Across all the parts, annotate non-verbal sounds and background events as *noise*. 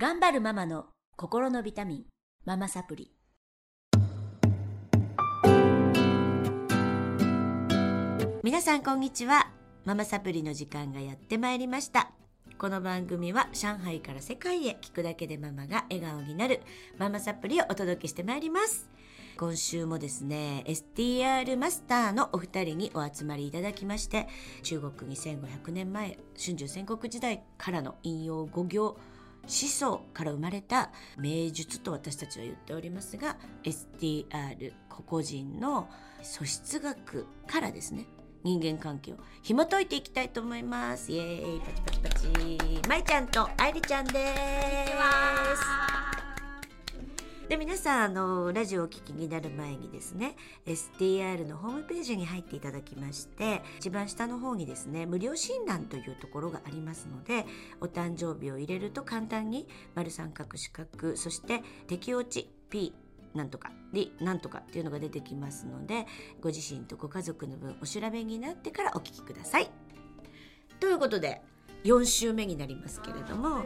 頑張るママの心のビタミン、ママサプリ。皆さんこんにちは。ママサプリの時間がやってまいりました。この番組は上海から世界へ聞くだけでママが笑顔になるママサプリをお届けしてまいります。今週もですね STR マスターのお二人にお集まりいただきまして中国2500年前春秋戦国時代からの引用語行始祖から生まれた名術と私たちは言っておりますが STR 個々人の素質学からですね人間関係を紐解いていきたいと思います。イエーイ。パチパチパチ。まいちゃんとあいりちゃんです。で皆さんあのラジオをお聞きになる前にですね STR のホームページに入っていただきまして一番下の方にですね無料診断というところがありますのでお誕生日を入れると簡単に丸三角四角そして適応値 P なんとかりなんとかっていうのが出てきますのでご自身とご家族の分お調べになってからお聞きください。ということで4週目になりますけれども。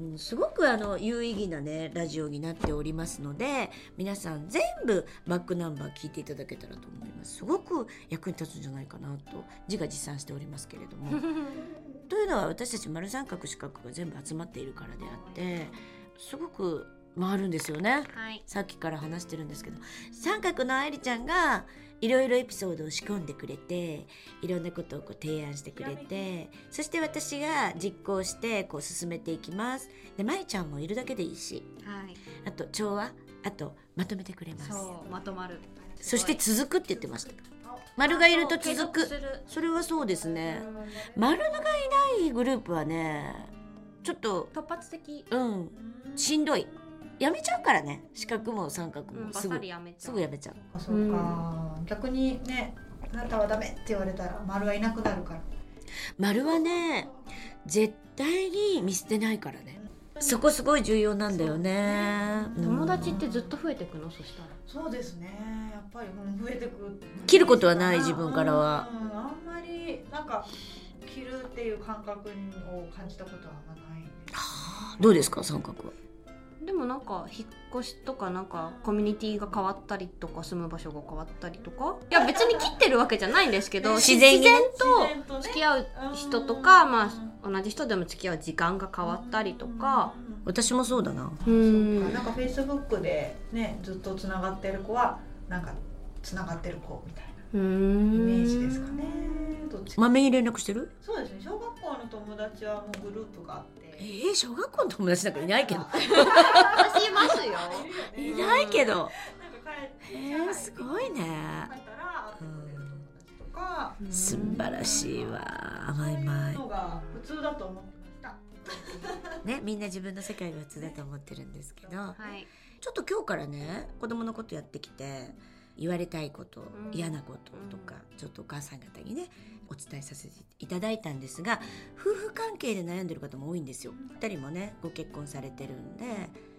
うん、すごくあの有意義なねラジオになっておりますので皆さん全部バックナンバー聞いていただけたらと思います。すごく役に立つんじゃないかなと自画自賛しておりますけれども。*laughs* というのは私たち丸三角四角が全部集まっているからであってすごく回るんですよね、はい。さっきから話してるんですけど。三角の愛理ちゃんがいろいろエピソードを仕込んでくれていろんなことをこう提案してくれてそして私が実行してこう進めていきます。で舞ちゃんもいるだけでいいし。はい。あと調和あとまとめてくれます。そう、まとまる。そして続くって言ってました。丸がいると続く。それはそうですね。丸がいないグループはねちょっと突発的。うん。しんどいやめちゃうからね。四角も三角も。すぐ、サリやめちゃう。すぐやめちゃう。あそうか、逆にねあなたはダメって言われたら丸はいなくなるから。丸はね絶対に見捨てないからね。そこすごい重要なんだよね。うん。友達ってずっと増えてくの、そしたら。そうですね。やっぱり、うん、増えてく切ることはない自分からは。うん、あんまりなんか切るっていう感覚を感じたことはあんまないですどうですか三角は？でもなんか引っ越しとかなんかコミュニティが変わったりとか住む場所が変わったりとかいや別に切ってるわけじゃないんですけど自然と付き合う人とか、まあ、同じ人でも付き合う時間が変わったりとか、私もそうだな。うん。なんか。フェイスブックでねずっとつながってる子はなんかつながってる子みたいな。うイんメージですかね。まめに連絡してる？そうですね。小学校の友達はもうグループがあって。えー、小学校の友達なんかいないけど。私いますよ。*laughs* いないけど。なんか帰えー、すごいね。帰っとか素晴らしいわ。甘いまい。うのが普通だと思ってました。いねみんな自分の世界が普通だと思ってるんですけど。はい。ちょっと今日からね子供のことやってきて言われたいこと、うん。嫌なこととか、ちょっとお母さん方にねお伝えさせていただいたんですが夫婦関係で悩んでる方も多いんですよ。二人もねご結婚されてるんで、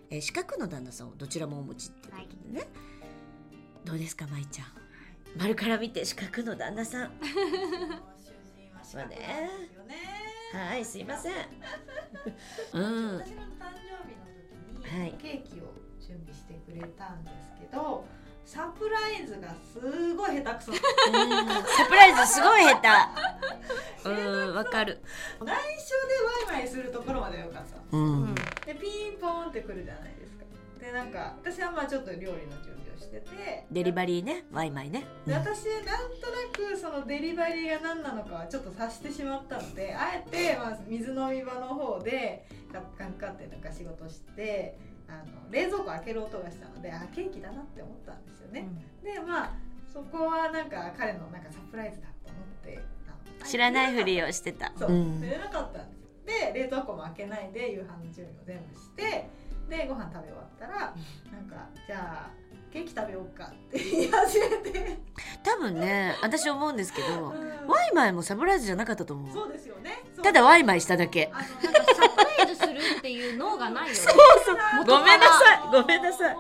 えー、四角の旦那さんをどちらもお持ちっていうことでね、どうですか舞ちゃん？丸から見て四角の旦那さん。*laughs* 主人は仕方ないですよね。はいすいません。*laughs* うん。私の誕生日の時に、はい。ケーキを準備してくれたんですけどサプライズがすごい下手くそ。うん。サプライズすごい下手。うんわかる。内緒でワイワイするところまではよかった。うん。でピンポンってくるじゃないですか。でなんか私はまあちょっと料理の準備をしててデリバリーね。ワイマイね、で私なんとなくそのデリバリーが何なのかはちょっと察してしまったのであえてまあ水飲み場の方でカッカンカンってなんか仕事してあの冷蔵庫開ける音がしたのであケーキだなって思ったんですよね、でまあそこはなんか彼のなんかサプライズだと思って知らないふりをしてた。そう、ん。寝れなかったんですよ。で冷凍庫も開けないで夕飯の準備を全部してでご飯食べ終わったらなんかじゃあケーキ食べようかって言い始めて、多分ね私思うんですけどうん。ワイマイもサプライズじゃなかったと思う。そうですよね。ただワイマイしただけ。あのなんかするっていう脳がないよねごめんなさい。ごめんなさい。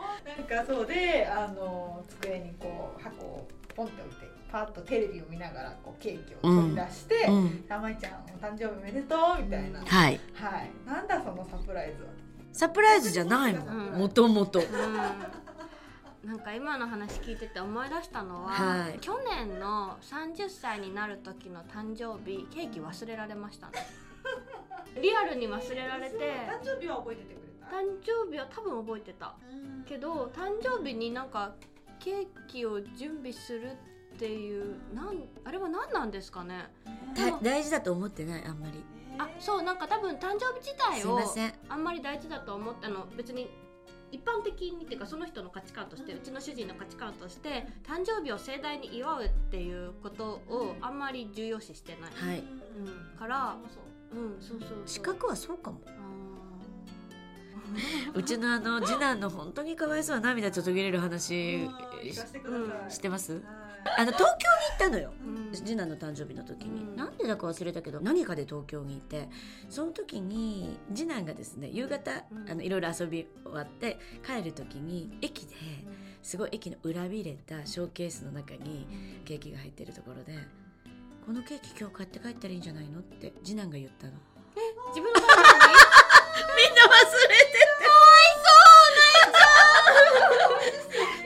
なんかそうであの机にこう箱をポンって置いてパッとテレビを見ながらこうケーキを取り出してうん「たまいちゃんお誕生日おめでとう」みたいな、はい。はい。なんだそのサプライズは？サプライズじゃないもうん。んもともとうん。なんか今の話聞いてて思い出したのは、はい。去年の30歳になる時の誕生日ケーキ忘れられましたねリアルに忘れられて。誕生日は覚えててくれた？誕生日は多分覚えてた。けど誕生日になんかケーキを準備するっていうなんあれは何なんですかね。大事だと思ってない？あんまり。あそうなんか多分誕生日自体をあんまり大事だと思ったの。別に一般的にっていうかその人の価値観としてうちの主人の価値観として誕生日を盛大に祝うっていうことをあんまり重要視してない、はい。うん、からうんそうそう資格はそうかも。あ *laughs* うちのあの次男の本当にかわいそうな涙ちょっと途切れる話聞かせてます？はい。あの東京に行ったのよ。ーうん。次男の誕生日の時に、うん。なんでだか忘れたけど何かで東京にいてその時に次男がですね夕方、うん。あのいろいろ遊び終わって帰る時に駅ですごい駅の裏びれたショーケースの中にケーキが入ってるところで「このケーキ今日買って帰ったらいいんじゃないの?」って次男が言ったの。自分のみんな忘れててかわいそう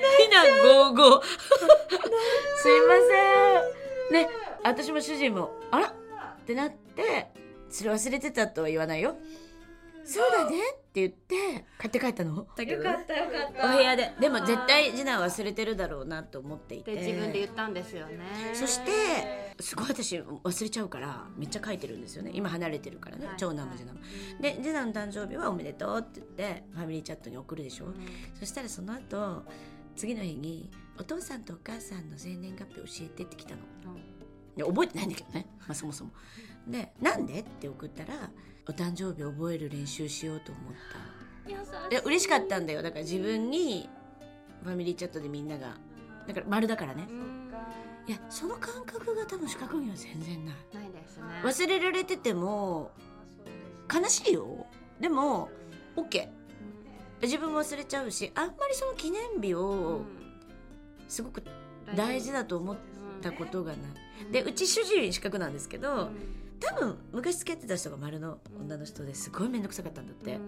泣いちゃうみんなゴーゴーすいませんね私も主人も「あら?」ってなって「それ忘れてた」とは言わないよ「そうだね」って言って買って帰ったの？だけどねたよかっお部屋で。でも絶対次男は忘れてるだろうなと思っていて。で自分で言ったんですよね。そしてすごい私忘れちゃうからめっちゃ書いてるんですよね。今離れてるからね、はい。長男も次男も。で次男の誕生日は「おめでとう」って言ってファミリーチャットに送るでしょ、うん。そしたらその後次の日に「お父さんとお母さんの生年月日教えて」って来たの。で覚えてないんだけどね、まあ、そもそも。で「なんで?」って送ったら「お誕生日覚える練習しようと思った」優しい。や嬉しかったんだよ。だから自分にファミリーチャットでみんなが。だから丸だからね。うん。いやその感覚が多分四角には全然ない。ないですね。忘れられてても悲しいよ。でも OK 自分も忘れちゃうしあんまりその記念日をすごく大事だと思ったことがない。でうち主人四角なんですけど多分昔付き合ってた人が丸の女の人ですごい面倒くさかったんだって。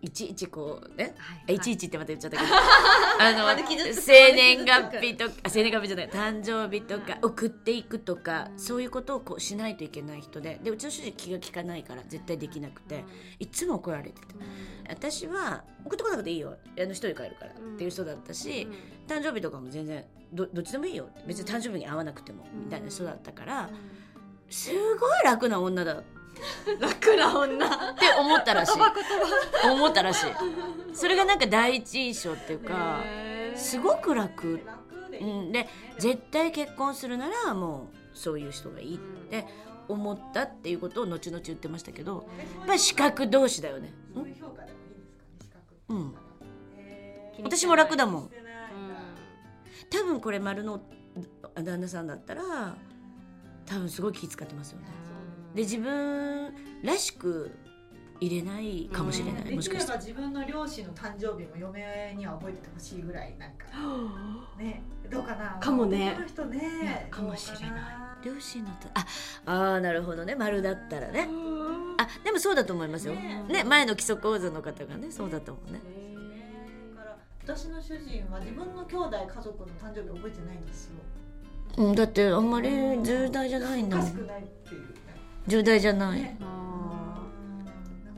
いちいちこうね。はい。い。ちいちってまた言っちゃったけど。*laughs* あの生年月日とか。あ生年月日じゃない誕生日とか送っていくとかうん。そういうことをこうしないといけない人で。でうちの主人気が利かないから絶対できなくて。いつも怒られてて私は送ってこなくていいよ。あの一人帰るからっていう人だったし、誕生日とかも全然どどっちでもいいよ別に誕生日に会わなくてもみたいな人だったからすごい楽な女だ。っ楽な女。て思ったらしい。思ったらしい。それがなんか第一印象っていうかすごく楽、うん、で絶対結婚するならもうそういう人がいいって思ったっていうことを後々言ってましたけどやっぱり資格同士だよね。そういう評価でもいいんですか？ね資格。うん。へー。私も楽だもん。多分これ丸の旦那さんだったら多分すごい気遣ってますよね。で自分らしく入れないかもしれない、もしかしたら自分の両親の誕生日も嫁には覚えててほしいぐらいなんかねどうかな。かもね。人ね。かもしれない。両親のとああーなるほどね。丸だったらね。あでもそうだと思いますよ。ね。ね前の基礎講座の方がねそうだと思うね。だから私の主人は自分の兄弟家族の誕生日覚えてないんですようんだってあんまり重大じゃないんだもん。重大じゃない、なんか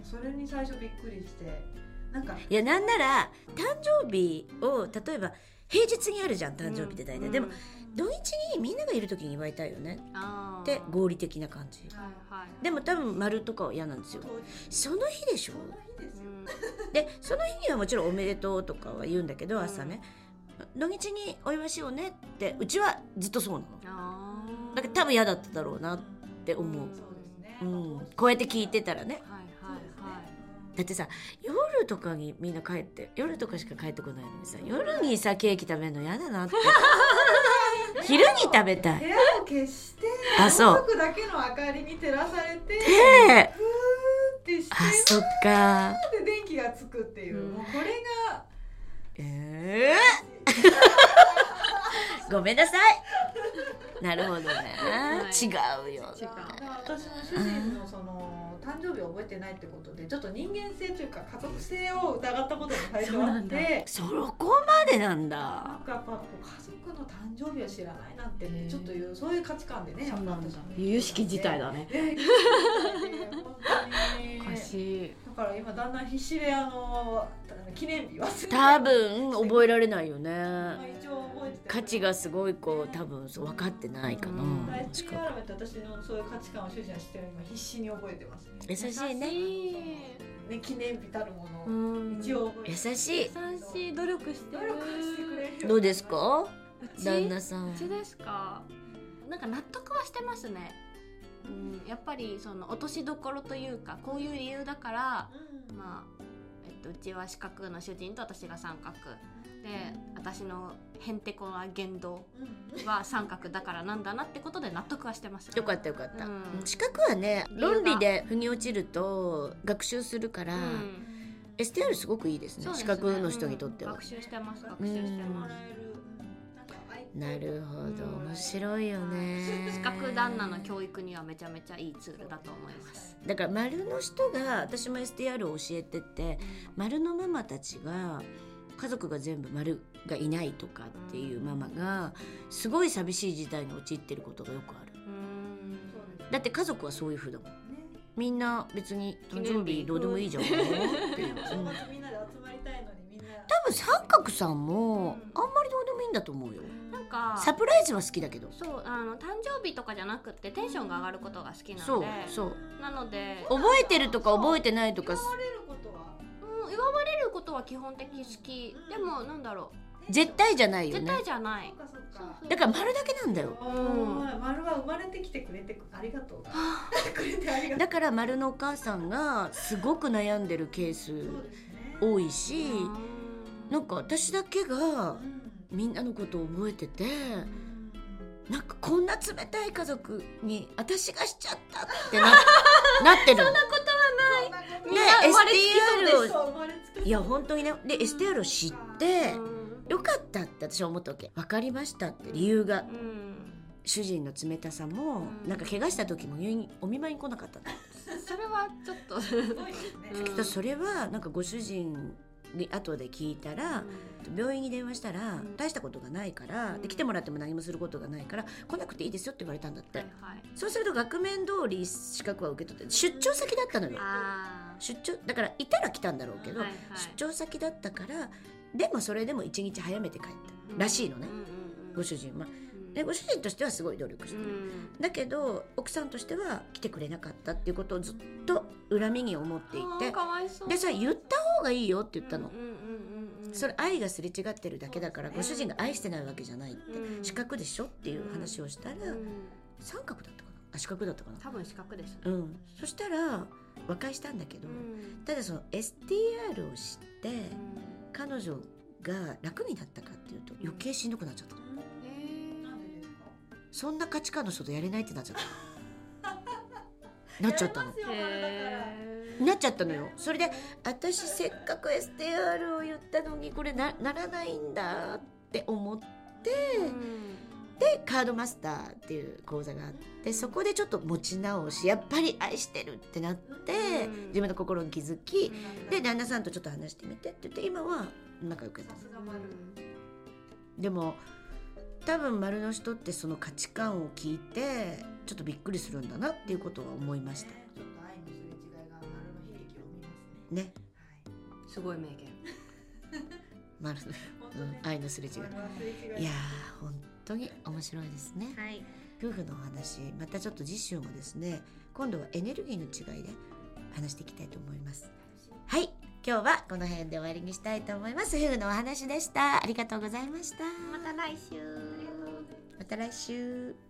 それに最初びっくりしてなんか。いやなんなら誕生日を例えば平日にあるじゃん誕生日って大体、でも土日にみんながいる時に祝いたいよね。って合理的な感じ。でも多分丸とかは嫌なんですよ。その日でしょ？その日ですよ。でその日にはもちろん「おめでとう」とかは言うんだけど朝ね土日にお祝いしようねってうちはずっとそうなの。だから多分嫌だっただろうなって思う、そうん、こうやって聞いてたらね。はいはいはい。だってさ夜とかにみんな帰って夜とかしか帰ってこないのにさ夜にさケーキ食べるの嫌だなって。*laughs* 昼に食べたい。部屋を消してあそう。家族だけの明かりに照らされてでふーってしてあそっか。で電気がつくっていう、うん。もうこれがえー、*laughs* ごめんなさい。なるほどね、はい。違うよ違う。私の主人のその誕生日を覚えてないってことでちょっと人間性というか家族性を疑ったことも最初あってそこまでなんだ。なんかやっぱ家族の誕生日を知らないなんてねちょっというそういう価値観でねやっぱ私も由々しき事態だね。いや由々しき事態で本当に。おかしい。だから今だんだん必死であの記念日忘れて多分覚えられないよね。まあ一応覚えてて価値がすごいこう多分そう分かってないかな、うん。私のそういう価値観を主人は知ってる今必死に覚えてます。ね優しいね。ね記念日たるもの。をうん。一応。優てしい。優しい。努力してる。努力してくれる。よどうですか？うち？旦那さん。うちですか？なんか納得はしてますね。うんやっぱりその落としどころというかこういう理由だからうん。まあ、えっと、うちは四角の主人と私が三角。で私のへんてこな言動うん。は三角だからなんだなってことで納得はしてます。よかったよかった、うん。資格はね論理で腑に落ちると学習するから、うん。STR すごくいいですね。そうです資格の人にとっては。うん、学習してます学習してます、なるほど。面白いよね。資格旦那の教育にはめちゃめちゃいいツールだと思います。だから丸の人が私も STR を教えてて丸のママたちが家族が全部丸がいないとかっていうママがすごい寂しい事態に陥ってることがよくある。うん。だって家族はそういうふうだもん。ね。みんな別に誕生日日。どうでもいいじゃん。っていう、うん。みんなで集まりたい多分三角さんもあんまりどうでもいいんだと思うよ。なんかサプライズは好きだけど。そうあの誕生日とかじゃなくてテンションが上がることが好きなそうのでそう。なので、覚えてるとか覚えてないとか。祝われることは。うん、祝われることは基本的好き。でもなんだろ絶対じゃないよ絶ね対じゃない。だから丸だけなんだよ。おー丸は生まれてきてくれてありがとう。*laughs* くれてありがとう。だから丸のお母さんがすごく悩んでるケース多いしうんなんか私だけがうんみんなのことを覚えててうんなんかこんな冷たい家族に私がしちゃったってな *laughs* なってる。の。みんな生まれつきそうです。STR をいや本当にねで STR を知ってうん。よかったって私は思ったわけ。分かりましたって理由が。うん。主人の冷たさもうん。なんか怪我した時もお見舞いに来なかったの。それはちょっと。*laughs* きっとそれはなんかご主人に後で聞いたら病院に電話したらうん大したことがないからうんで来てもらっても何もすることがないから来なくていいですよって言われたんだって。はいはい。そうすると額面通り資格は受け取って出張先だったのよ。あ出張だからいたら来たんだろうけど、はいはい出張先だったからでもそれでも1日早めて帰った。らしいのね、ご主人は。でご主人としてはすごい努力してる、だけど奥さんとしては来てくれなかったっていうことをずっと恨みに思っていて。かわいそう。でさ言った方がいいよって言ったの、それ愛がすれ違ってるだけだからご主人が愛してないわけじゃないって、うん。四角でしょっていう話をしたら、うん。三角だったかな。あ四角だったかな。多分四角ですうん。そしたら和解したんだけど、うん。ただその STR を知って彼女が楽になったかっていうと余計しんどくなっちゃったのそんな価値観の人とやれないってなっちゃった。*laughs* なっちゃったの。なっちゃったのよ。それで私せっかく STR を言ったのにこれなならないんだって思ってでカードマスターっていう講座があってそこでちょっと持ち直しやっぱり愛してるってなってうん。自分の心に気づきで旦那さんとちょっと話してみてって言って今は仲良くやっでも多分丸の人ってその価値観を聞いてちょっとびっくりするんだなっていうことは思いました。ねちょっと愛のすれ違いが丸の悲劇を生みますね。ね。はい。すごい名言。*laughs* 丸うん、愛のすれ違い。いいやー本当に面白いですね。はい。夫婦のお話またちょっと次週もですね今度はエネルギーの違いで話していきたいと思います。はい。今日はこの辺で終わりにしたいと思います。夫婦のお話でした。ありがとうございました。また来週。また来週。